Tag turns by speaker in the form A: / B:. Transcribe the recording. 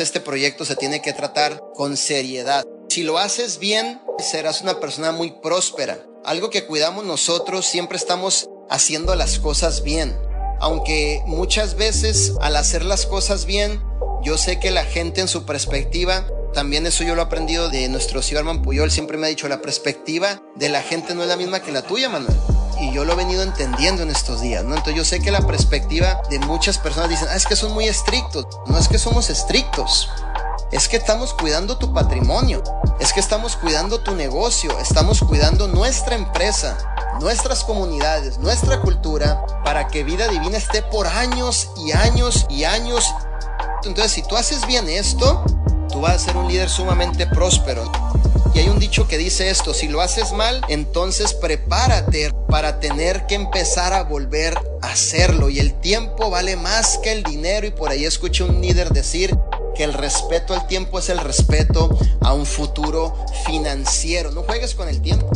A: Este proyecto se tiene que tratar con seriedad. Si lo haces bien, serás una persona muy próspera. Algo que cuidamos nosotros, siempre estamos haciendo las cosas bien. Aunque muchas veces al hacer las cosas bien, yo sé que la gente en su perspectiva, también eso yo lo he aprendido de nuestro Arman Puyol, siempre me ha dicho, la perspectiva de la gente no es la misma que la tuya, Manuel y yo lo he venido entendiendo en estos días, ¿no? Entonces yo sé que la perspectiva de muchas personas dicen, ah, es que son muy estrictos. No es que somos estrictos, es que estamos cuidando tu patrimonio, es que estamos cuidando tu negocio, estamos cuidando nuestra empresa, nuestras comunidades, nuestra cultura, para que vida divina esté por años y años y años. Entonces si tú haces bien esto, tú vas a ser un líder sumamente próspero. Y hay un dicho que dice esto, si lo haces mal, entonces prepárate para tener que empezar a volver a hacerlo. Y el tiempo vale más que el dinero. Y por ahí escuché un líder decir que el respeto al tiempo es el respeto a un futuro financiero. No juegues con el tiempo.